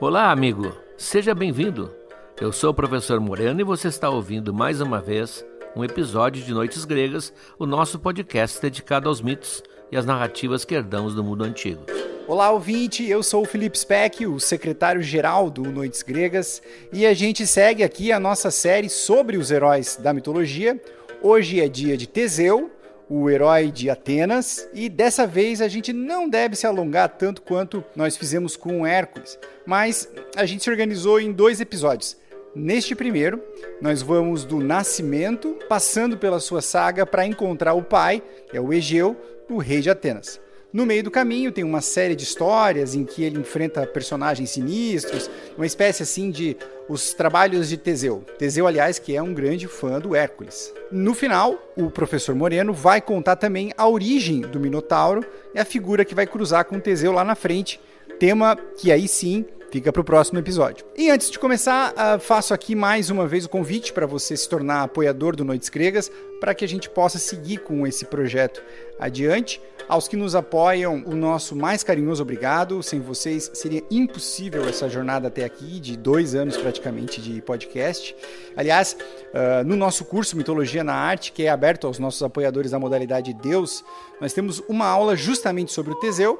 Olá, amigo. Seja bem-vindo. Eu sou o professor Moreno e você está ouvindo mais uma vez um episódio de Noites Gregas, o nosso podcast dedicado aos mitos e às narrativas que herdamos do mundo antigo. Olá, ouvinte. Eu sou o Felipe Speck, o secretário-geral do Noites Gregas, e a gente segue aqui a nossa série sobre os heróis da mitologia. Hoje é dia de Teseu, o herói de Atenas, e dessa vez a gente não deve se alongar tanto quanto nós fizemos com Hércules, mas a gente se organizou em dois episódios. Neste primeiro, nós vamos do nascimento, passando pela sua saga para encontrar o pai, que é o Egeu, o rei de Atenas. No meio do caminho tem uma série de histórias em que ele enfrenta personagens sinistros, uma espécie assim de os trabalhos de Teseu. Teseu, aliás, que é um grande fã do Hércules. No final, o professor Moreno vai contar também a origem do Minotauro e a figura que vai cruzar com Teseu lá na frente, tema que aí sim Fica para o próximo episódio. E antes de começar, uh, faço aqui mais uma vez o convite para você se tornar apoiador do Noites Gregas, para que a gente possa seguir com esse projeto adiante. Aos que nos apoiam, o nosso mais carinhoso obrigado. Sem vocês seria impossível essa jornada até aqui, de dois anos praticamente de podcast. Aliás, uh, no nosso curso Mitologia na Arte, que é aberto aos nossos apoiadores da modalidade Deus, nós temos uma aula justamente sobre o Teseu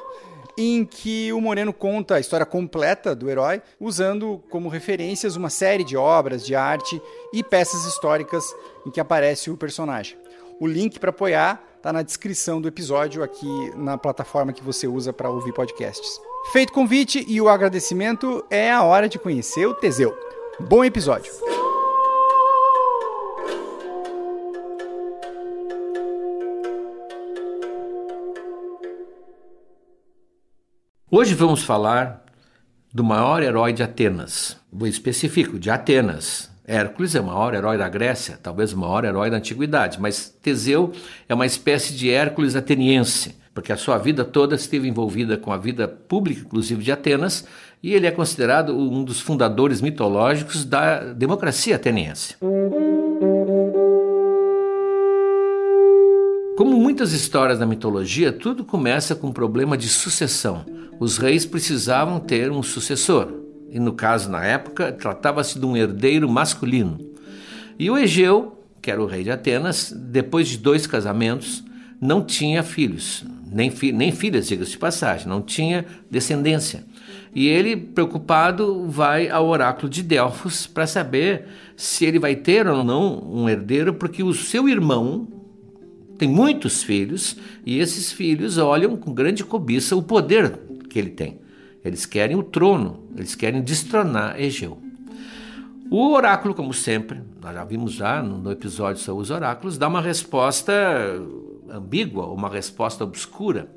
em que o Moreno conta a história completa do herói, usando como referências uma série de obras de arte e peças históricas em que aparece o personagem. O link para apoiar está na descrição do episódio aqui na plataforma que você usa para ouvir podcasts. Feito o convite e o agradecimento, é a hora de conhecer o Teseu. Bom episódio! Hoje vamos falar do maior herói de Atenas. Vou específico, de Atenas. Hércules é o maior herói da Grécia, talvez o maior herói da antiguidade, mas Teseu é uma espécie de Hércules ateniense, porque a sua vida toda esteve envolvida com a vida pública, inclusive de Atenas, e ele é considerado um dos fundadores mitológicos da democracia ateniense. Como muitas histórias da mitologia, tudo começa com um problema de sucessão. Os reis precisavam ter um sucessor, e no caso, na época, tratava-se de um herdeiro masculino. E o Egeu, que era o rei de Atenas, depois de dois casamentos, não tinha filhos, nem, fi nem filhas, diga-se de passagem, não tinha descendência. E ele, preocupado, vai ao oráculo de Delfos para saber se ele vai ter ou não um herdeiro, porque o seu irmão, tem muitos filhos e esses filhos olham com grande cobiça o poder que ele tem. Eles querem o trono, eles querem destronar Egeu. O oráculo, como sempre, nós já vimos já no episódio sobre os oráculos, dá uma resposta ambígua, uma resposta obscura.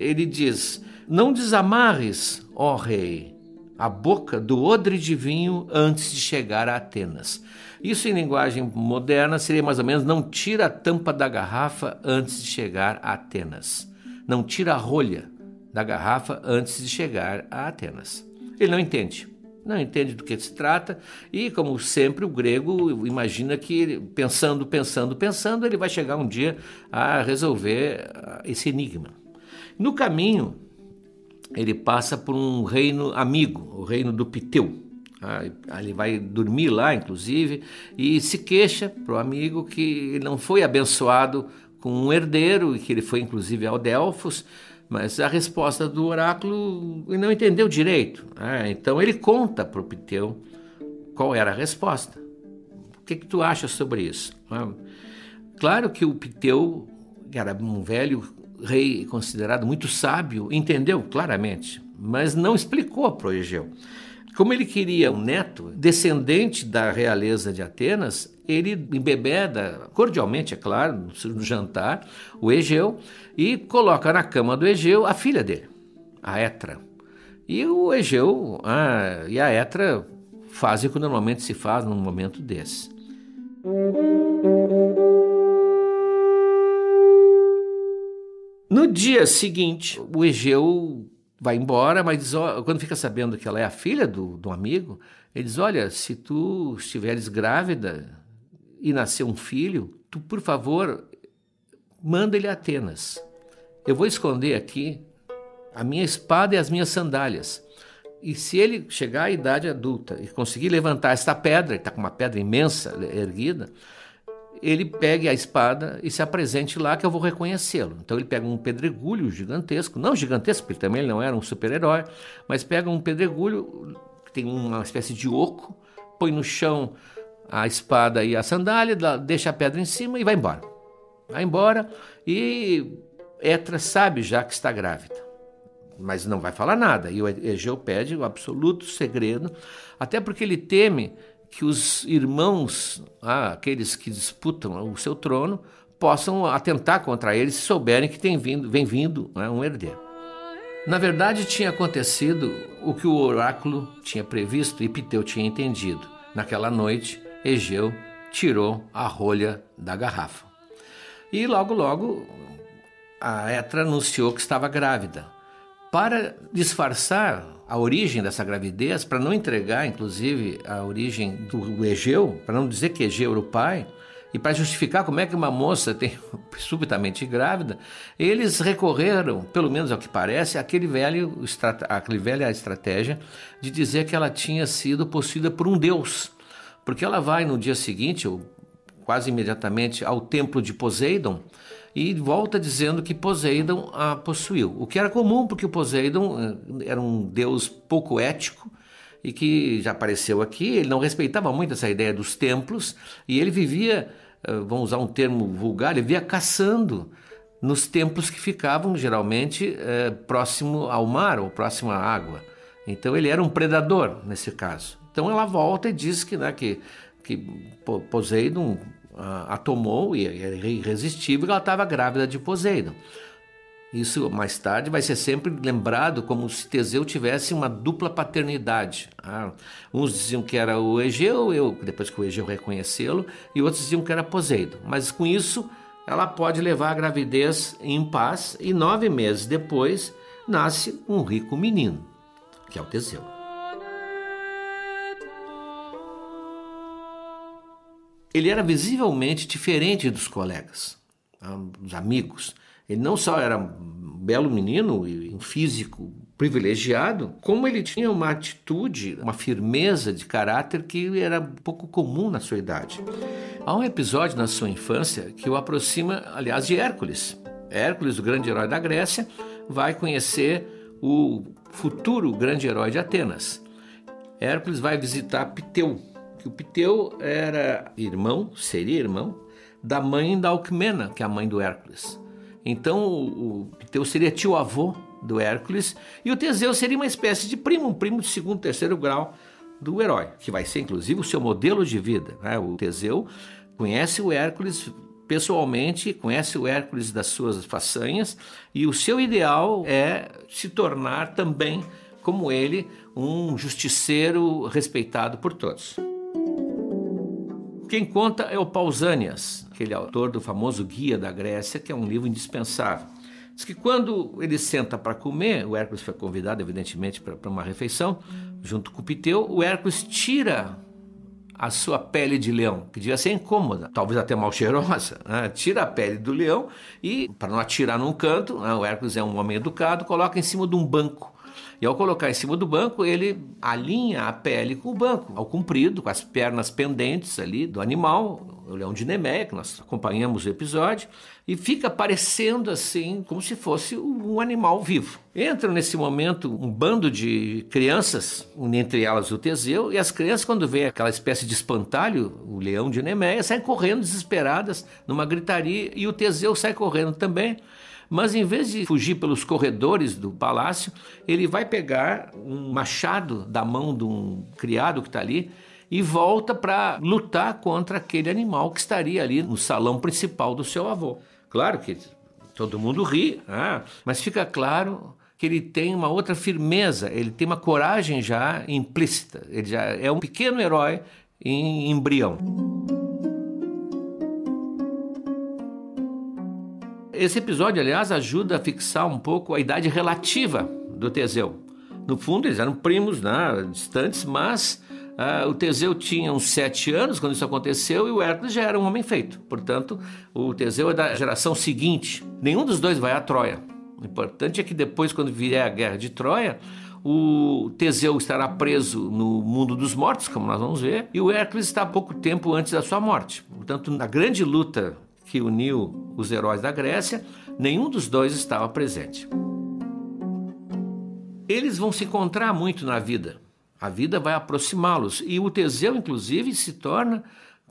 Ele diz: Não desamarres, ó rei, a boca do odre de vinho antes de chegar a Atenas. Isso em linguagem moderna seria mais ou menos: não tira a tampa da garrafa antes de chegar a Atenas. Não tira a rolha da garrafa antes de chegar a Atenas. Ele não entende. Não entende do que se trata e, como sempre, o grego imagina que, pensando, pensando, pensando, ele vai chegar um dia a resolver ah, esse enigma. No caminho, ele passa por um reino amigo, o reino do Piteu. Ah, ele vai dormir lá, inclusive, e se queixa para o amigo que não foi abençoado com um herdeiro e que ele foi, inclusive, ao Delfos, mas a resposta do oráculo não entendeu direito. Ah, então ele conta para o Piteu qual era a resposta. O que, que tu acha sobre isso? Ah, claro que o Piteu, que era um velho rei considerado muito sábio, entendeu claramente, mas não explicou para Egeu. Como ele queria um neto descendente da realeza de Atenas, ele embebeda, cordialmente, é claro, no jantar, o Egeu e coloca na cama do Egeu a filha dele, a Etra. E o Egeu ah, e a Etra fazem o que normalmente se faz num momento desse. No dia seguinte, o Egeu vai embora, mas diz, ó, quando fica sabendo que ela é a filha do, do amigo, ele diz: Olha, se tu estiveres grávida e nascer um filho, tu, por favor, manda ele a Atenas. Eu vou esconder aqui a minha espada e as minhas sandálias. E se ele chegar à idade adulta e conseguir levantar esta pedra, está com uma pedra imensa erguida, ele pegue a espada e se apresente lá que eu vou reconhecê-lo. Então ele pega um pedregulho gigantesco, não gigantesco, porque também ele não era um super-herói, mas pega um pedregulho que tem uma espécie de oco, põe no chão a espada e a sandália, deixa a pedra em cima e vai embora. Vai embora e Etra sabe já que está grávida, mas não vai falar nada. E o Egeu pede o absoluto segredo, até porque ele teme que os irmãos, ah, aqueles que disputam o seu trono, possam atentar contra ele se souberem que tem vindo, vem vindo né, um herdeiro. Na verdade, tinha acontecido o que o oráculo tinha previsto e Piteu tinha entendido. Naquela noite, Egeu tirou a rolha da garrafa. E logo, logo, a Etra anunciou que estava grávida. Para disfarçar a origem dessa gravidez, para não entregar, inclusive, a origem do Egeu, para não dizer que Egeu era o pai, e para justificar como é que uma moça tem subitamente grávida, eles recorreram, pelo menos ao que parece, àquele velho, àquele velha estratégia de dizer que ela tinha sido possuída por um deus. Porque ela vai no dia seguinte, ou quase imediatamente, ao templo de Poseidon, e volta dizendo que Poseidon a possuiu. O que era comum, porque o Poseidon eh, era um deus pouco ético e que já apareceu aqui, ele não respeitava muito essa ideia dos templos e ele vivia, eh, vamos usar um termo vulgar, ele vivia caçando nos templos que ficavam geralmente é, próximo ao mar ou próximo à água. Então ele era um predador nesse caso. Então ela volta e diz que, né, que, que Poseidon a, tomou e era irresistível, ela estava grávida de Poseidon. Isso mais tarde vai ser sempre lembrado como se Teseu tivesse uma dupla paternidade. Ah, uns diziam que era o Egeu, eu, depois que o Egeu reconhecê-lo, e outros diziam que era Poseidon. Mas com isso, ela pode levar a gravidez em paz e nove meses depois nasce um rico menino, que é o Teseu. Ele era visivelmente diferente dos colegas, tá? dos amigos. Ele não só era um belo menino e um físico privilegiado, como ele tinha uma atitude, uma firmeza de caráter que era pouco comum na sua idade. Há um episódio na sua infância que o aproxima, aliás, de Hércules. Hércules, o grande herói da Grécia, vai conhecer o futuro grande herói de Atenas. Hércules vai visitar Piteu, que o Piteu era irmão, seria irmão, da mãe da Alcmena, que é a mãe do Hércules. Então o Piteu seria tio-avô do Hércules e o Teseu seria uma espécie de primo, um primo de segundo, terceiro grau do herói, que vai ser inclusive o seu modelo de vida. Né? O Teseu conhece o Hércules pessoalmente, conhece o Hércules das suas façanhas e o seu ideal é se tornar também, como ele, um justiceiro respeitado por todos. Quem conta é o Pausanias, aquele autor do famoso Guia da Grécia, que é um livro indispensável. Diz que quando ele senta para comer, o Hércules foi convidado, evidentemente, para uma refeição, junto com o Piteu, o Hércules tira a sua pele de leão, que devia ser incômoda, talvez até mal cheirosa, né? tira a pele do leão e, para não atirar num canto, né? o Hércules é um homem educado, coloca em cima de um banco e ao colocar em cima do banco, ele alinha a pele com o banco, ao comprido, com as pernas pendentes ali do animal, o leão de Nemeia, que nós acompanhamos o episódio, e fica parecendo assim, como se fosse um animal vivo. Entra nesse momento um bando de crianças, entre elas o Teseu, e as crianças, quando vê aquela espécie de espantalho, o leão de Nemeia, saem correndo desesperadas numa gritaria, e o Teseu sai correndo também. Mas em vez de fugir pelos corredores do palácio, ele vai pegar um machado da mão de um criado que está ali e volta para lutar contra aquele animal que estaria ali no salão principal do seu avô. Claro que todo mundo ri, ah, mas fica claro que ele tem uma outra firmeza, ele tem uma coragem já implícita, ele já é um pequeno herói em embrião. Esse episódio, aliás, ajuda a fixar um pouco a idade relativa do Teseu. No fundo, eles eram primos, né, distantes, mas uh, o Teseu tinha uns sete anos quando isso aconteceu e o Hércules já era um homem feito. Portanto, o Teseu é da geração seguinte. Nenhum dos dois vai a Troia. O importante é que depois, quando vier a guerra de Troia, o Teseu estará preso no mundo dos mortos, como nós vamos ver, e o Hércules está pouco tempo antes da sua morte. Portanto, na grande luta que uniu os heróis da Grécia, nenhum dos dois estava presente. Eles vão se encontrar muito na vida. A vida vai aproximá-los. E o Teseu, inclusive, se torna,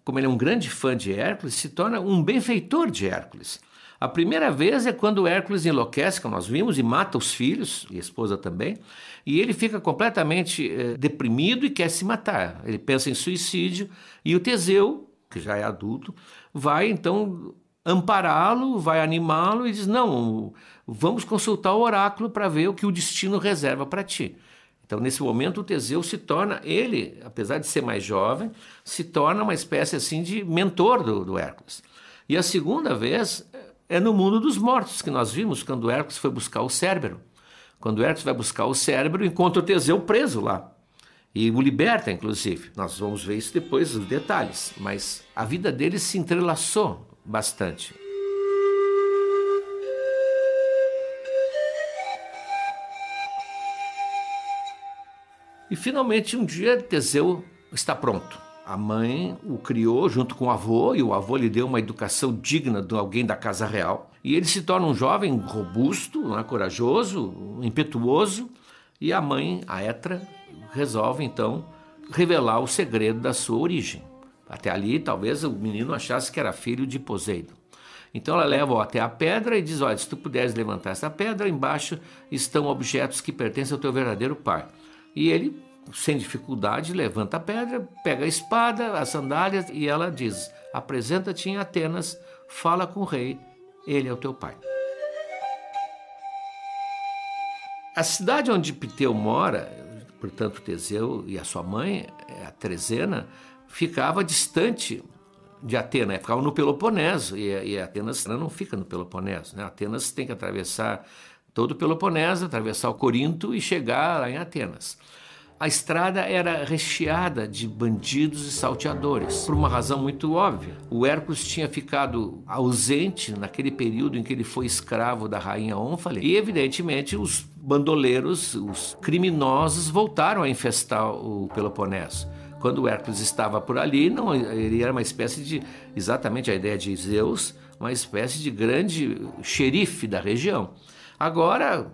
como ele é um grande fã de Hércules, se torna um benfeitor de Hércules. A primeira vez é quando Hércules enlouquece, como nós vimos, e mata os filhos, e a esposa também, e ele fica completamente eh, deprimido e quer se matar. Ele pensa em suicídio, e o Teseu, que já é adulto, vai então ampará-lo, vai animá-lo e diz: Não, vamos consultar o oráculo para ver o que o destino reserva para ti. Então, nesse momento, o Teseu se torna, ele, apesar de ser mais jovem, se torna uma espécie assim de mentor do, do Hércules. E a segunda vez é no mundo dos mortos, que nós vimos quando Hércules foi buscar o Cérbero. Quando Hércules vai buscar o Cérbero, encontra o Teseu preso lá. E o liberta, inclusive. Nós vamos ver isso depois, os detalhes. Mas a vida dele se entrelaçou bastante. E finalmente um dia Teseu está pronto. A mãe o criou junto com o avô e o avô lhe deu uma educação digna de alguém da casa real. E ele se torna um jovem robusto, né, corajoso, impetuoso. E a mãe, a Etra, resolve então revelar o segredo da sua origem. Até ali, talvez o menino achasse que era filho de Poseidon. Então ela leva até a pedra e diz: Olha, se tu puderes levantar essa pedra, embaixo estão objetos que pertencem ao teu verdadeiro pai. E ele, sem dificuldade, levanta a pedra, pega a espada, as sandálias e ela diz: Apresenta-te em Atenas, fala com o rei, ele é o teu pai. A cidade onde Piteu mora, portanto Teseu e a sua mãe, a Trezena, ficava distante de Atenas, ficava no Peloponeso, e, e Atenas não fica no Peloponeso. Né? Atenas tem que atravessar todo o Peloponeso, atravessar o Corinto e chegar lá em Atenas. A estrada era recheada de bandidos e salteadores, por uma razão muito óbvia. O Hércules tinha ficado ausente naquele período em que ele foi escravo da rainha Ônfale, e evidentemente os bandoleiros, os criminosos voltaram a infestar o Peloponeso. Quando Hércules estava por ali, não, ele era uma espécie de, exatamente a ideia de Zeus, uma espécie de grande xerife da região. Agora,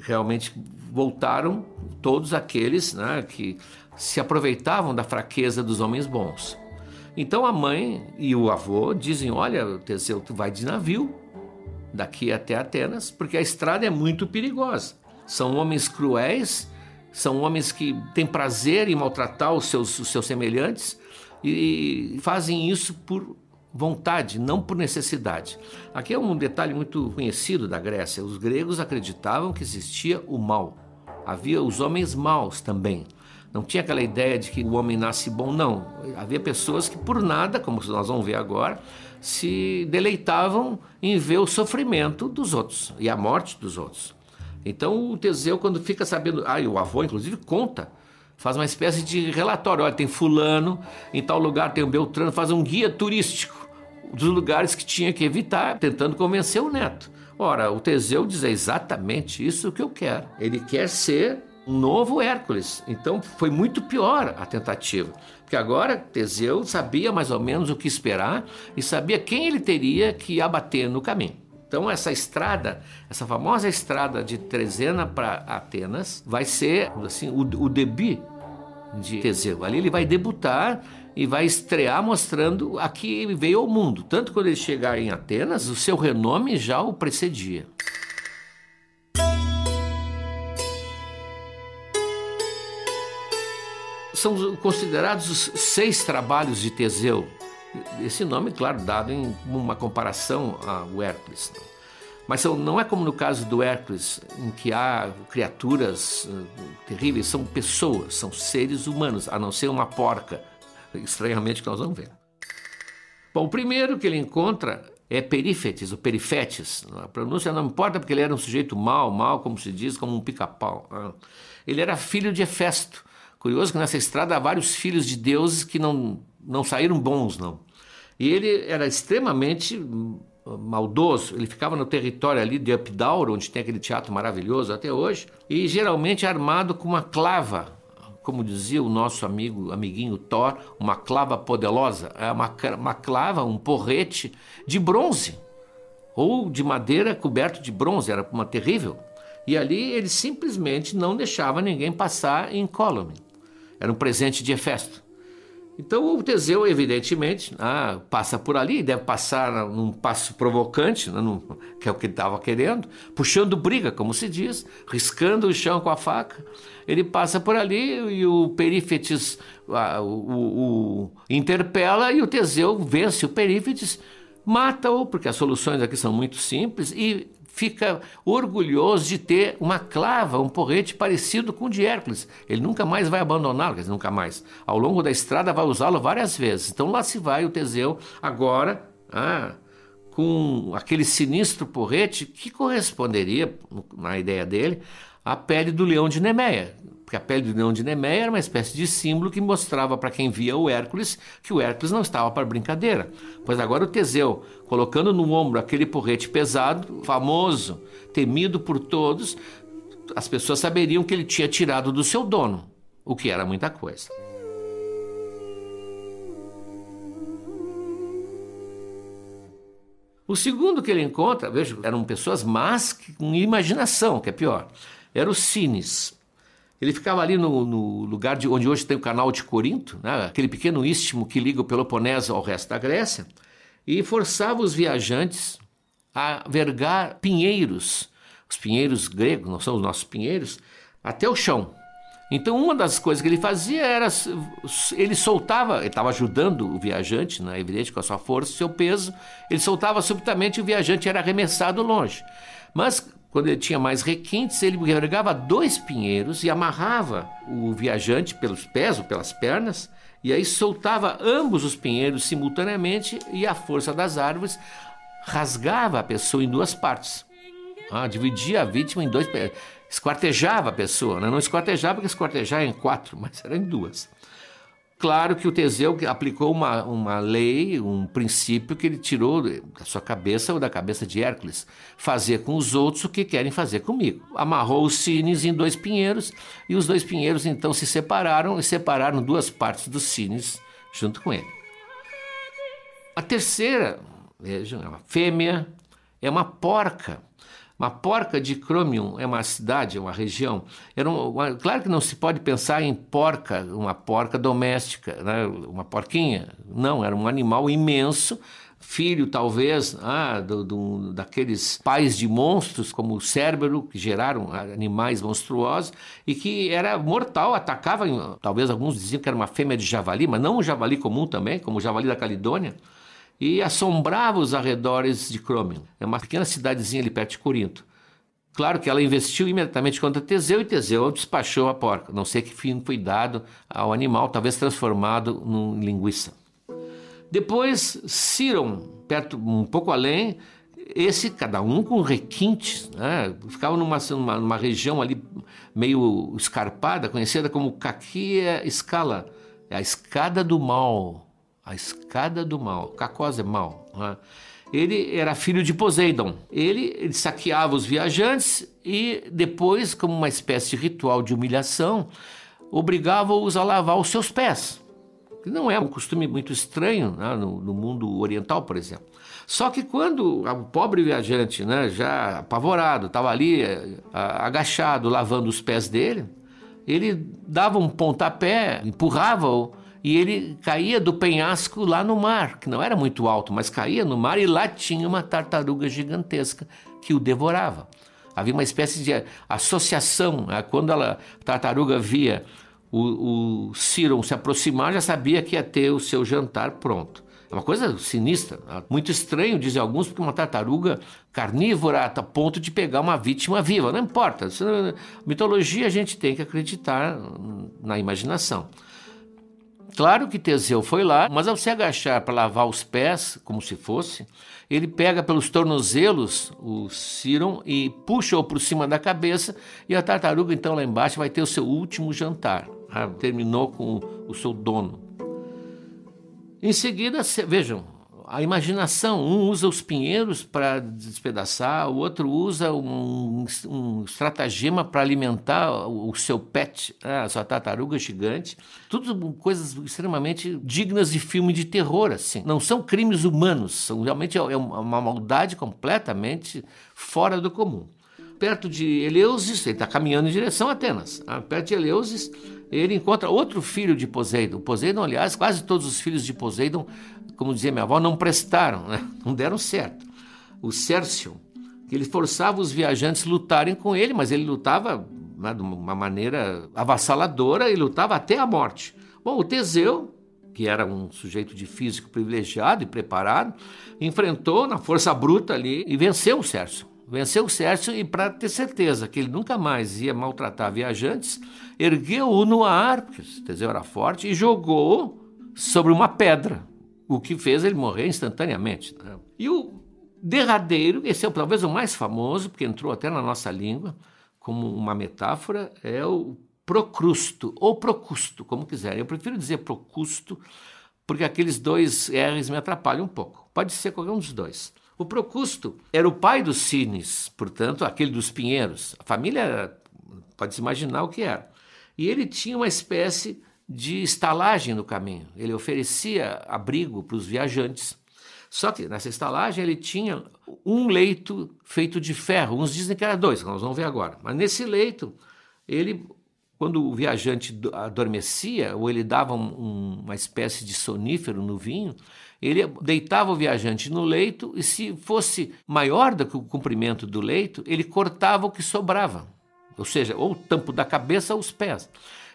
realmente voltaram todos aqueles né, que se aproveitavam da fraqueza dos homens bons. Então a mãe e o avô dizem: Olha, Teseu, tu vai de navio daqui até Atenas, porque a estrada é muito perigosa. São homens cruéis, são homens que têm prazer em maltratar os seus, os seus semelhantes e fazem isso por vontade, não por necessidade. Aqui é um detalhe muito conhecido da Grécia. Os gregos acreditavam que existia o mal. Havia os homens maus também. Não tinha aquela ideia de que o homem nasce bom, não. Havia pessoas que, por nada, como nós vamos ver agora, se deleitavam em ver o sofrimento dos outros e a morte dos outros. Então o Teseu, quando fica sabendo, ah, e o avô, inclusive, conta faz uma espécie de relatório. Olha, tem fulano, em tal lugar tem o Beltrano, faz um guia turístico dos lugares que tinha que evitar, tentando convencer o neto. Ora, o Teseu diz exatamente isso que eu quero. Ele quer ser um novo Hércules. Então foi muito pior a tentativa. Porque agora Teseu sabia mais ou menos o que esperar e sabia quem ele teria que abater no caminho. Então essa estrada, essa famosa estrada de Trezena para Atenas, vai ser assim o, o debut de Teseu. Ali ele vai debutar e vai estrear mostrando a que veio ao mundo. Tanto quando ele chegar em Atenas, o seu renome já o precedia. São considerados os seis trabalhos de Teseu. Esse nome, claro, dado em uma comparação ao Hércules. Mas não é como no caso do Hércules, em que há criaturas uh, terríveis, são pessoas, são seres humanos, a não ser uma porca estranhamente que nós vamos ver. Bom, o primeiro que ele encontra é Perífetes, o Perifetes. A pronúncia não importa porque ele era um sujeito mau, mau, como se diz, como um pica-pau. Né? Ele era filho de Hefesto. Curioso que nessa estrada há vários filhos de deuses que não, não saíram bons, não. E ele era extremamente maldoso, ele ficava no território ali de Updaur, onde tem aquele teatro maravilhoso até hoje, e geralmente armado com uma clava, como dizia o nosso amigo, amiguinho Thor, uma clava poderosa, é uma, uma clava, um porrete de bronze, ou de madeira coberto de bronze, era uma terrível. E ali ele simplesmente não deixava ninguém passar incólume. Era um presente de Hefesto. Então o Teseu, evidentemente, ah, passa por ali, deve passar num passo provocante, né, num, que é o que ele estava querendo, puxando briga, como se diz, riscando o chão com a faca. Ele passa por ali e o Perífetes ah, o, o, o interpela e o Teseu vence o Perífetes, mata-o, porque as soluções aqui são muito simples, e fica orgulhoso de ter uma clava, um porrete parecido com o de Hércules. Ele nunca mais vai abandoná-lo, nunca mais. Ao longo da estrada vai usá-lo várias vezes. Então lá se vai o Teseu agora ah, com aquele sinistro porrete que corresponderia, na ideia dele, à pele do leão de Nemeia porque a pele do leão de Nemeia era uma espécie de símbolo que mostrava para quem via o Hércules que o Hércules não estava para brincadeira. Pois agora o Teseu, colocando no ombro aquele porrete pesado, famoso, temido por todos, as pessoas saberiam que ele tinha tirado do seu dono, o que era muita coisa. O segundo que ele encontra, veja, eram pessoas más com imaginação, que é pior. Era o Cines. Ele ficava ali no, no, lugar de onde hoje tem o canal de Corinto, né? aquele pequeno istmo que liga o Peloponeso ao resto da Grécia, e forçava os viajantes a vergar pinheiros, os pinheiros gregos, não são os nossos pinheiros, até o chão. Então, uma das coisas que ele fazia era. Ele soltava, ele estava ajudando o viajante, né, evidente, com a sua força, seu peso, ele soltava subitamente e o viajante era arremessado longe. Mas quando ele tinha mais requintes, ele carregava dois pinheiros e amarrava o viajante pelos pés ou pelas pernas, e aí soltava ambos os pinheiros simultaneamente e a força das árvores rasgava a pessoa em duas partes. Ah, dividia a vítima em dois, esquartejava a pessoa, né? não esquartejava porque esquartejar é em quatro, mas era em duas. Claro que o Teseu aplicou uma, uma lei, um princípio que ele tirou da sua cabeça ou da cabeça de Hércules: fazer com os outros o que querem fazer comigo. Amarrou os cines em dois pinheiros e os dois pinheiros então se separaram e separaram duas partes dos cines junto com ele. A terceira, vejam, é uma fêmea, é uma porca. Uma porca de Cromium é uma cidade, é uma região. Um, claro que não se pode pensar em porca, uma porca doméstica, né? uma porquinha. Não, era um animal imenso, filho talvez ah, do, do, daqueles pais de monstros como o Cérbero, que geraram animais monstruosos e que era mortal, atacava, talvez alguns diziam que era uma fêmea de javali, mas não um javali comum também, como o javali da Calidônia e assombrava os arredores de Cromion. É uma pequena cidadezinha ali perto de Corinto. Claro que ela investiu imediatamente contra Teseu e Teseu despachou a porca. Não sei que fim foi dado ao animal, talvez transformado em linguiça. Depois, Ciron, perto, um pouco além, esse, cada um com requintes, né? ficava numa, numa, numa, região ali meio escarpada, conhecida como Caquia Escala, a escada do mal a escada do mal. Cacós é mal. Né? Ele era filho de Poseidon. Ele, ele saqueava os viajantes e depois, como uma espécie de ritual de humilhação, obrigava-os a lavar os seus pés. Não é um costume muito estranho né, no, no, mundo oriental, por exemplo. Só que quando o pobre viajante, né, já apavorado, estava ali agachado lavando os pés dele, ele dava um pontapé, empurrava-o e ele caía do penhasco lá no mar, que não era muito alto, mas caía no mar e lá tinha uma tartaruga gigantesca que o devorava. Havia uma espécie de associação. Né? Quando a tartaruga via o, o Ciron se aproximar, já sabia que ia ter o seu jantar pronto. É uma coisa sinistra, né? muito estranho, dizem alguns, porque uma tartaruga carnívora a ponto de pegar uma vítima viva. Não importa. Mitologia a gente tem que acreditar na imaginação. Claro que Teseu foi lá, mas ao se agachar para lavar os pés, como se fosse, ele pega pelos tornozelos o Ciron e puxa-o por cima da cabeça, e a tartaruga, então, lá embaixo, vai ter o seu último jantar. Ah, terminou com o seu dono. Em seguida, vejam, a imaginação. Um usa os pinheiros para despedaçar, o outro usa um, um estratagema para alimentar o, o, seu pet, né, a sua tartaruga gigante. Tudo coisas extremamente dignas de filme de terror, assim. Não são crimes humanos, são realmente é uma maldade completamente fora do comum. Perto de Eleusis, ele está caminhando em direção a Atenas. Ah, perto de Eleusis, ele encontra outro filho de Poseidon. Poseidon, aliás, quase todos os filhos de Poseidon, como dizia minha avó, não prestaram, né? não deram certo. O Cércio, que ele forçava os viajantes a lutarem com ele, mas ele lutava né, de uma maneira avassaladora e lutava até a morte. Bom, o Teseu, que era um sujeito de físico privilegiado e preparado, enfrentou na força bruta ali e venceu o Cércio. Venceu o Sérgio e, para ter certeza que ele nunca mais ia maltratar viajantes, ergueu-o no ar, porque o Teseu era forte, e jogou sobre uma pedra, o que fez ele morrer instantaneamente. Né? E o derradeiro, esse é talvez o mais famoso, porque entrou até na nossa língua como uma metáfora, é o Procrusto, ou Procusto, como quiserem. Eu prefiro dizer Procusto, porque aqueles dois R's me atrapalham um pouco. Pode ser qualquer um dos dois. O Procusto era o pai dos Cines, portanto, aquele dos Pinheiros. A família pode se imaginar o que era. E ele tinha uma espécie de estalagem no caminho. Ele oferecia abrigo para os viajantes. Só que nessa estalagem ele tinha um leito feito de ferro. Uns dizem que era dois, nós vamos ver agora. Mas nesse leito, ele, quando o viajante adormecia, ou ele dava um, uma espécie de sonífero no vinho, ele deitava o viajante no leito e, se fosse maior do que o comprimento do leito, ele cortava o que sobrava, ou seja, ou o tampo da cabeça ou os pés.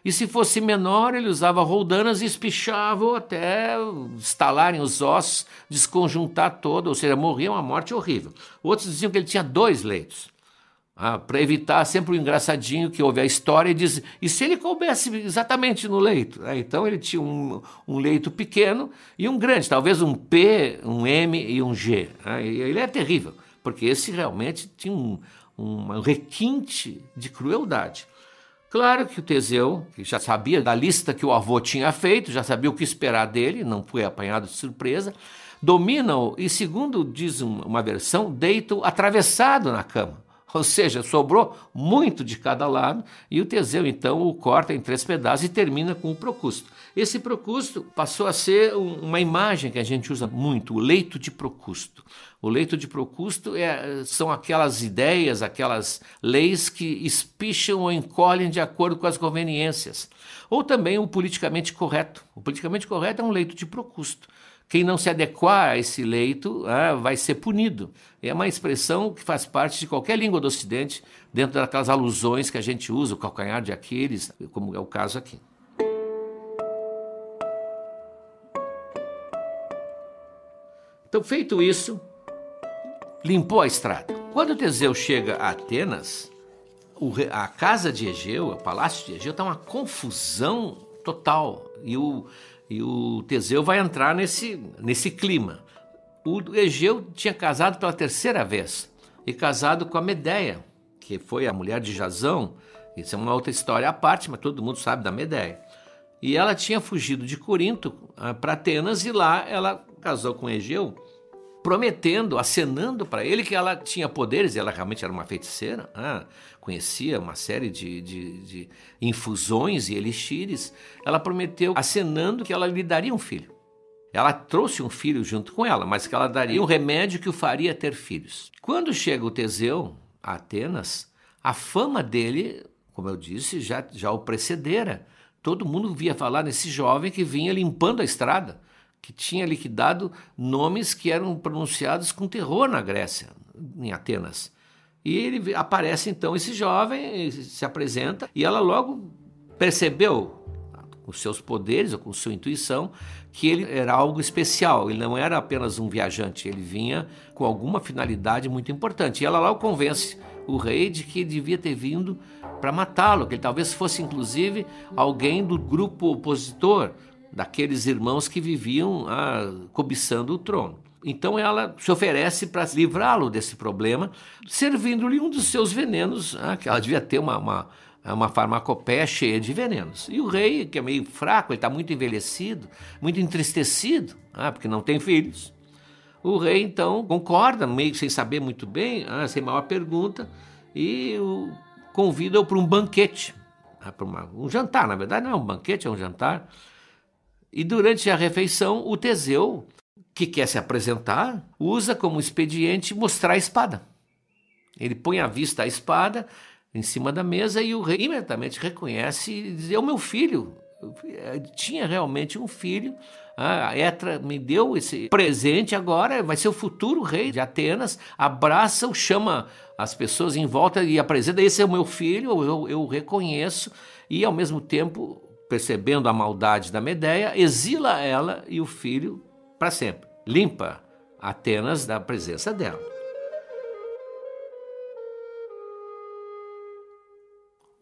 E se fosse menor, ele usava roldanas e espichava até estalarem os ossos, desconjuntar todo, ou seja, morria uma morte horrível. Outros diziam que ele tinha dois leitos. Ah, para evitar sempre o engraçadinho que houve a história e diz, e se ele coubesse exatamente no leito? Ah, então ele tinha um, um, leito pequeno e um grande, talvez um P, um M e um G. Ah, ele é terrível, porque esse realmente tinha um, um requinte de crueldade. Claro que o Teseu, que já sabia da lista que o avô tinha feito, já sabia o que esperar dele, não foi apanhado de surpresa, domina-o e, segundo diz uma versão, deita-o atravessado na cama. Ou seja, sobrou muito de cada lado e o Teseu então o corta em três pedaços e termina com o Procusto. Esse Procusto passou a ser uma imagem que a gente usa muito, o leito de Procusto. O leito de Procusto é, são aquelas ideias, aquelas leis que espicham ou encolhem de acordo com as conveniências. Ou também o politicamente correto. O politicamente correto é um leito de Procusto. Quem não se adequar a esse leito ah, vai ser punido. É uma expressão que faz parte de qualquer língua do Ocidente, dentro daquelas alusões que a gente usa, o calcanhar de Aquiles, como é o caso aqui. Então, feito isso, limpou a estrada. Quando Teseu chega a Atenas, a casa de Egeu, o palácio de Egeu, está uma confusão total. E o, e o Teseu vai entrar nesse, nesse clima. O Egeu tinha casado pela terceira vez e casado com a Medeia, que foi a mulher de Jazão. Isso é uma outra história à parte, mas todo mundo sabe da Medeia. E ela tinha fugido de Corinto ah, para Atenas e lá ela casou com Egeu prometendo, acenando para ele que ela tinha poderes, ela realmente era uma feiticeira, ah, conhecia uma série de, de, de, infusões e elixires, ela prometeu, acenando que ela lhe daria um filho. Ela trouxe um filho junto com ela, mas que ela daria um remédio que o faria ter filhos. Quando chega o Teseu a Atenas, a fama dele, como eu disse, já, já o precedera. Todo mundo via falar nesse jovem que vinha limpando a estrada que tinha liquidado nomes que eram pronunciados com terror na Grécia, em Atenas. E ele aparece então esse jovem, se apresenta, e ela logo percebeu, com seus poderes ou com sua intuição, que ele era algo especial, ele não era apenas um viajante, ele vinha com alguma finalidade muito importante. E ela logo convence o rei de que devia ter vindo para matá-lo, que ele talvez fosse inclusive alguém do grupo opositor daqueles irmãos que viviam ah, cobiçando o trono. Então ela se oferece para livrá-lo desse problema, servindo-lhe um dos seus venenos, ah, que ela devia ter uma, uma, uma farmacopeia cheia de venenos. E o rei, que é meio fraco, ele está muito envelhecido, muito entristecido, ah, porque não tem filhos, O rei então concorda, meio sem saber muito bem, ah, sem maior pergunta, e convida-o para um banquete, ah, para um jantar, na verdade não é um banquete, é um jantar. E durante a refeição, o Teseu, que quer se apresentar, usa como expediente mostrar a espada. Ele põe à vista a espada em cima da mesa e o rei imediatamente reconhece e diz: É o meu filho. Eu tinha realmente um filho. A Etra me deu esse presente agora, vai ser o futuro rei de Atenas. Abraça-o, chama as pessoas em volta e apresenta: Esse é o meu filho, eu, eu reconheço. E ao mesmo tempo, percebendo a maldade da Medeia, exila ela e o filho para sempre. Limpa Atenas da presença dela.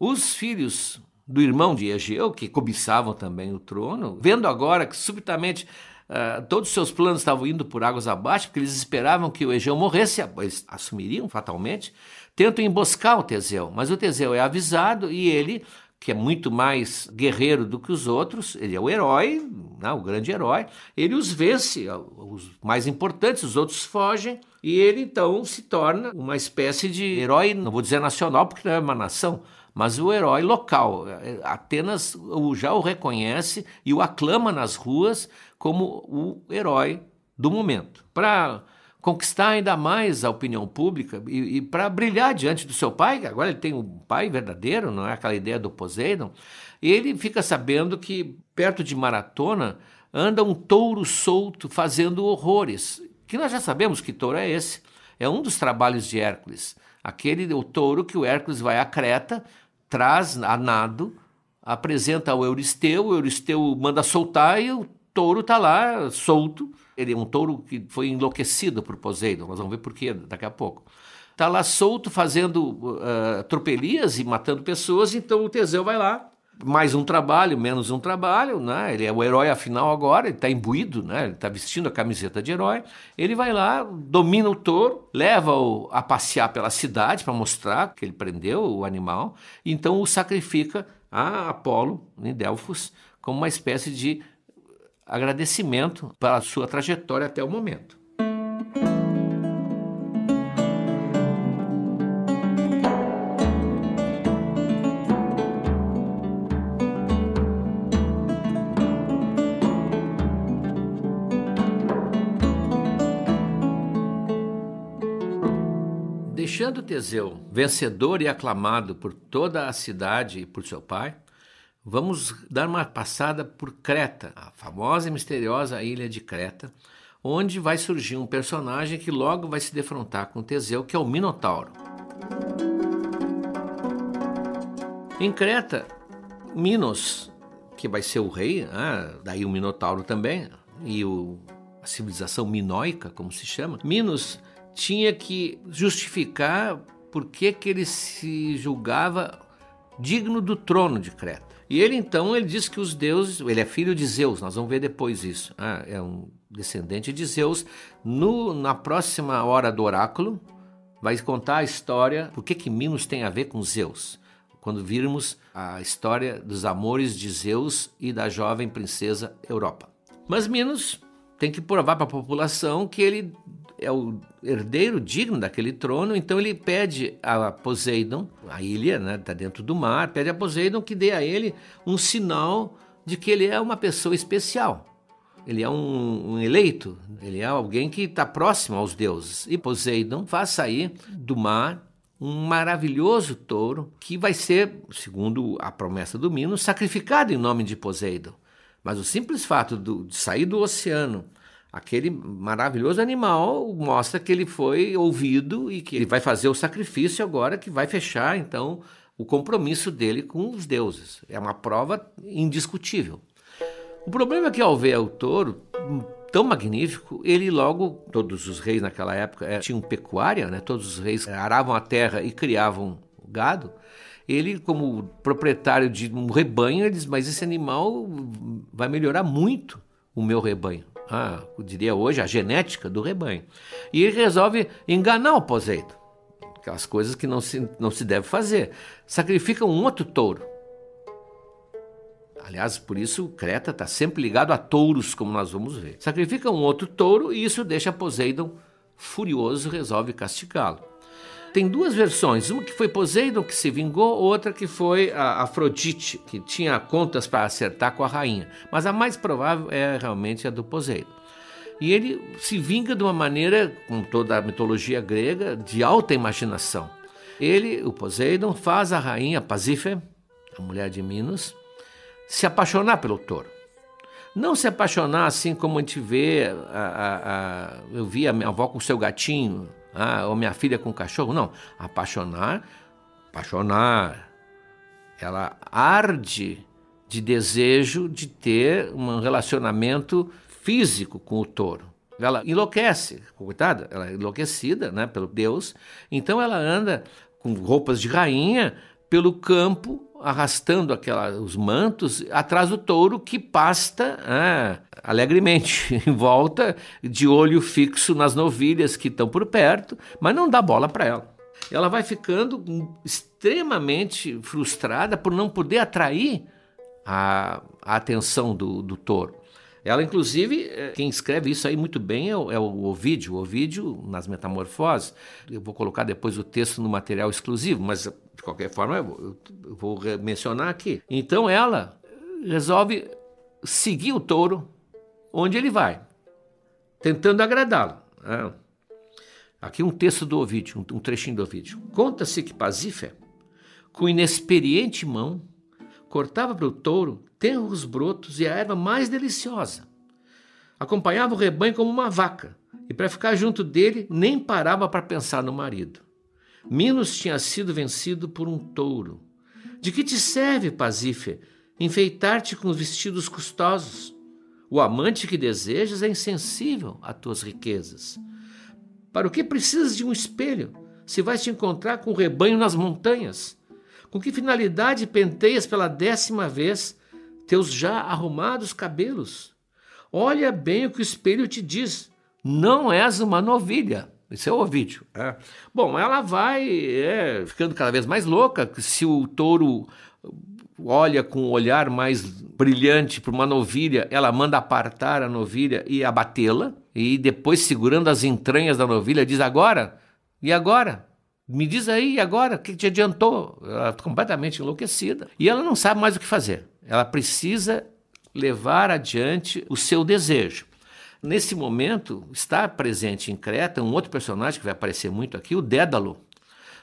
Os filhos do irmão de Egeu, que cobiçavam também o trono, vendo agora que subitamente uh, todos os seus planos estavam indo por águas abaixo, porque eles esperavam que o Egeu morresse, eles assumiriam fatalmente, tentam emboscar o Teseu. Mas o Teseu é avisado e ele, que é muito mais guerreiro do que os outros, ele é o herói, né, o grande herói, ele os vence, os mais importantes, os outros fogem, e ele então se torna uma espécie de herói, não vou dizer nacional, porque não é uma nação, mas o herói local. Atenas já o reconhece e o aclama nas ruas como o herói do momento. Para conquistar ainda mais a opinião pública e, e para brilhar diante do seu pai, agora ele tem um pai verdadeiro, não é aquela ideia do Poseidon, ele fica sabendo que perto de Maratona anda um touro solto fazendo horrores. Que nós já sabemos que touro é esse. É um dos trabalhos de Hércules. Aquele o touro que o Hércules vai a Creta traz a nado, apresenta ao Euristeu, o Euristeu manda soltar e o touro está lá solto. Ele é um touro que foi enlouquecido por Poseidon, nós vamos ver por quê daqui a pouco. Está lá solto fazendo uh, tropelias e matando pessoas, então o Teseu vai lá mais um trabalho, menos um trabalho, né? Ele é o herói afinal agora, ele está imbuído, né? Ele está vestindo a camiseta de herói. Ele vai lá, domina o touro, leva-o a passear pela cidade para mostrar que ele prendeu o animal, então o sacrifica a Apolo em Delfos como uma espécie de agradecimento pela sua trajetória até o momento. Deixando Teseu vencedor e aclamado por toda a cidade e por seu pai, vamos dar uma passada por Creta, a famosa e misteriosa ilha de Creta, onde vai surgir um personagem que logo vai se defrontar com Teseu, que é o Minotauro. Em Creta, Minos, que vai ser o rei, ah, daí o Minotauro também, e o, a civilização minoica, como se chama, Minos tinha que justificar por que, que ele se julgava digno do trono de Creta. E ele então ele diz que os deuses, ele é filho de Zeus, nós vamos ver depois isso. Ah, é um descendente de Zeus. No, na próxima hora do oráculo, vai contar a história, por que, que Minos tem a ver com Zeus. Quando virmos a história dos amores de Zeus e da jovem princesa Europa. Mas Minos tem que provar para a população que ele é o herdeiro digno daquele trono, então ele pede a Poseidon, a ilha, né, está dentro do mar, pede a Poseidon que dê a ele um sinal de que ele é uma pessoa especial. Ele é um, um eleito, ele é alguém que está próximo aos deuses. E Poseidon faz sair do mar um maravilhoso touro que vai ser, segundo a promessa do Minos, sacrificado em nome de Poseidon. Mas o simples fato do, de sair do oceano aquele maravilhoso animal mostra que ele foi ouvido e que ele vai fazer o sacrifício agora que vai fechar então o compromisso dele com os deuses. É uma prova indiscutível. O problema é que ao ver o touro tão magnífico, ele logo, todos os reis naquela época é, tinham pecuária, né? todos os reis aravam a terra e criavam gado. Ele, como proprietário de um rebanho, ele diz: Mas esse animal vai melhorar muito o meu rebanho a, eu diria hoje, a genética do rebanho. E ele resolve enganar o Poseidon. Aquelas coisas que não se, não se deve fazer. Sacrifica um outro touro. Aliás, por isso Creta está sempre ligado a touros, como nós vamos ver. Sacrifica um outro touro e isso deixa Poseidon furioso e resolve castigá-lo. Tem duas versões, uma que foi Poseidon que se vingou, outra que foi a Afrodite, que tinha contas para acertar com a rainha. Mas a mais provável é realmente a do Poseidon. E ele se vinga de uma maneira, com toda a mitologia grega, de alta imaginação. Ele, o Poseidon, faz a rainha Pasífae, a mulher de Minos, se apaixonar pelo touro. Não se apaixonar assim como a gente vê, a, a, a, eu vi a minha avó com seu gatinho, ah, ou minha filha com cachorro. Não, apaixonar, apaixonar. Ela arde de desejo de ter um relacionamento físico com o touro. Ela enlouquece, coitada, ela é enlouquecida né, pelo Deus. Então ela anda com roupas de rainha pelo campo, arrastando aquela, os mantos atrás do touro que pasta ah, alegremente em volta, de olho fixo nas novilhas que estão por perto, mas não dá bola para ela. Ela vai ficando extremamente frustrada por não poder atrair a, a atenção do, do touro. Ela, inclusive, é, quem escreve isso aí muito bem é o, é o Ovídio. O Ovídio, nas Metamorfoses, eu vou colocar depois o texto no material exclusivo, mas de qualquer forma eu, vou mencionar aqui. Então ela resolve seguir o touro onde ele vai, tentando agradá-lo. É. Aqui um texto do Ovídio, um trechinho do Ovídio. Conta-se que Pasífae, com inexperiente mão, cortava para o touro tenros brotos e a erva mais deliciosa. Acompanhava o rebanho como uma vaca, e para ficar junto dele nem parava para pensar no marido. Minos tinha sido vencido por um touro. De que te serve, Pasífae, enfeitar-te com vestidos custosos? O amante que desejas é insensível a tuas riquezas. Para o que precisas de um espelho, se vais te encontrar com o rebanho nas montanhas? Com que finalidade penteias pela décima vez teus já arrumados cabelos? Olha bem o que o espelho te diz: não és uma novilha. Isso é o vídeo. É. Bom, ela vai é, ficando cada vez mais louca. Se o touro olha com um olhar mais brilhante para uma novilha, ela manda apartar a novilha e abatê-la. E depois, segurando as entranhas da novilha, diz: Agora? E agora? Me diz aí, e agora? O que te adiantou? Ela está completamente enlouquecida. E ela não sabe mais o que fazer. Ela precisa levar adiante o seu desejo. Nesse momento, está presente em Creta um outro personagem que vai aparecer muito aqui, o Dédalo,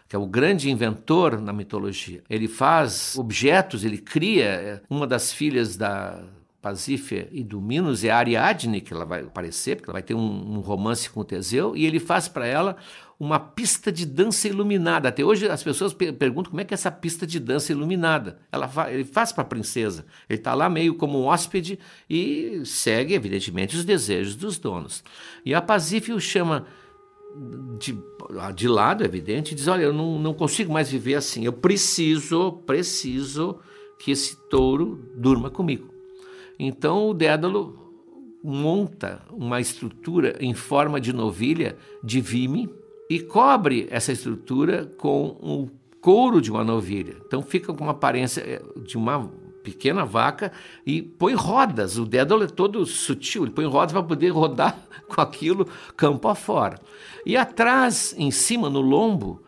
que é o grande inventor na mitologia. Ele faz objetos, ele cria é, uma das filhas da Pasífia e do Minos é a Ariadne, que ela vai aparecer, porque ela vai ter um, um romance com o Teseu, e ele faz para ela uma pista de dança iluminada. Até hoje as pessoas perguntam como é que é essa pista de dança iluminada. Ela fa ele faz para a princesa. Ele está lá meio como um hóspede e segue, evidentemente, os desejos dos donos. E a Pasífia o chama de, de lado, é evidente, e diz: Olha, eu não, não consigo mais viver assim. Eu preciso, preciso que esse touro durma comigo. Então o Dédalo monta uma estrutura em forma de novilha de vime e cobre essa estrutura com o couro de uma novilha. Então fica com uma aparência eh, de uma pequena vaca e põe rodas. O Dédalo é todo sutil, ele põe rodas para poder rodar com aquilo campo afora. E atrás, em cima, no lombo,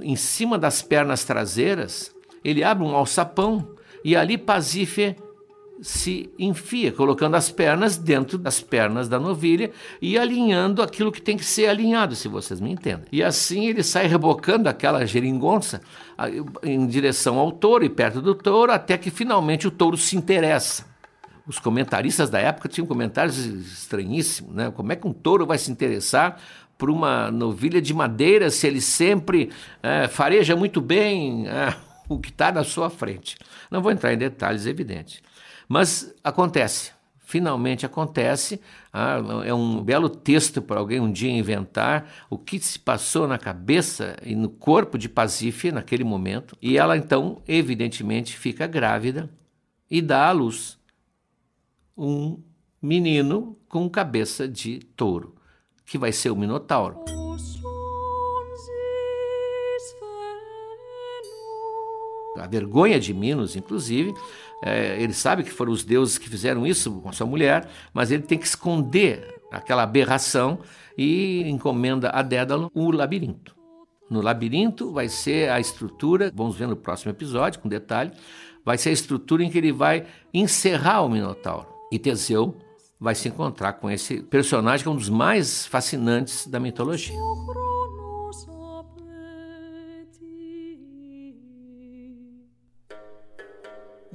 em cima das pernas traseiras, ele abre um alçapão e ali Pasífae se enfia, colocando as pernas dentro das pernas da novilha e alinhando aquilo que tem que ser alinhado, se vocês me entendem. E assim ele sai rebocando aquela geringonça em direção ao touro e perto do touro, até que finalmente o touro se interessa. Os comentaristas da época tinham comentários estranhíssimos, né? Como é que um touro vai se interessar por uma novilha de madeira se ele sempre é, fareja muito bem é, o que está na sua frente? Não vou entrar em detalhes, é evidente. Mas acontece, finalmente acontece. Ah, é um belo texto para alguém um dia inventar o que se passou na cabeça e no corpo de Pasífae naquele momento. E ela então, evidentemente, fica grávida e dá à luz um menino com cabeça de touro, que vai ser o Minotauro. A vergonha de Minos, inclusive, É, ele sabe que foram os deuses que fizeram isso com sua mulher, mas ele tem que esconder aquela aberração e encomenda a Dédalo o labirinto. No labirinto vai ser a estrutura, vamos ver no próximo episódio com detalhe, vai ser a estrutura em que ele vai encerrar o Minotauro. E Teseu vai se encontrar com esse personagem que é um dos mais fascinantes da mitologia.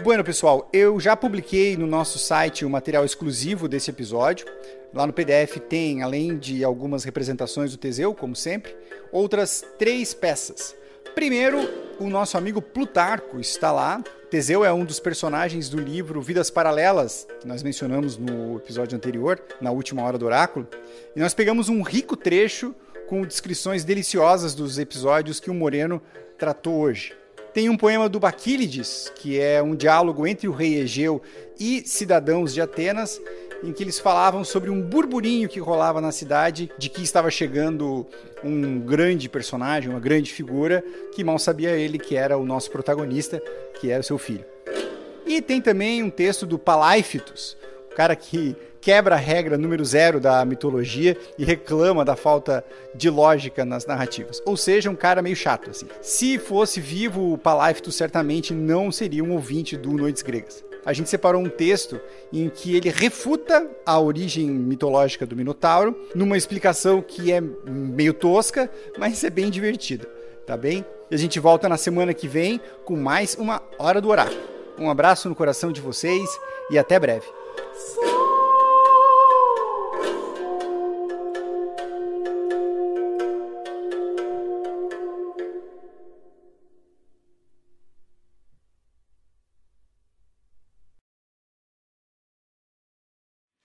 Bueno, pessoal, eu já publiquei no nosso site o material exclusivo desse episódio. Lá no PDF tem, além de algumas representações do Teseu, como sempre, outras três peças. Primeiro, o nosso amigo Plutarco está lá. Teseu é um dos personagens do livro Vidas Paralelas, que nós mencionamos no episódio anterior, na última hora do oráculo. E nós pegamos um rico trecho com descrições deliciosas dos episódios que o Moreno tratou hoje. Tem um poema do Baquílides, que é um diálogo entre o rei Egeu e cidadãos de Atenas, em que eles falavam sobre um burburinho que rolava na cidade de que estava chegando um grande personagem, uma grande figura, que mal sabia ele que era o nosso protagonista, que era o seu filho. E tem também um texto do Palaífitos, o cara que quebra a regra número zero da mitologia e reclama da falta de lógica nas narrativas. Ou seja, um cara meio chato, assim. Se fosse vivo, o Paláfito certamente não seria um ouvinte do Noites Gregas. A gente separou um texto em que ele refuta a origem mitológica do Minotauro, numa explicação que é meio tosca, mas é bem divertida, tá bem? E a gente volta na semana que vem com mais uma Hora do Oráculo. Um abraço no coração de vocês e até breve.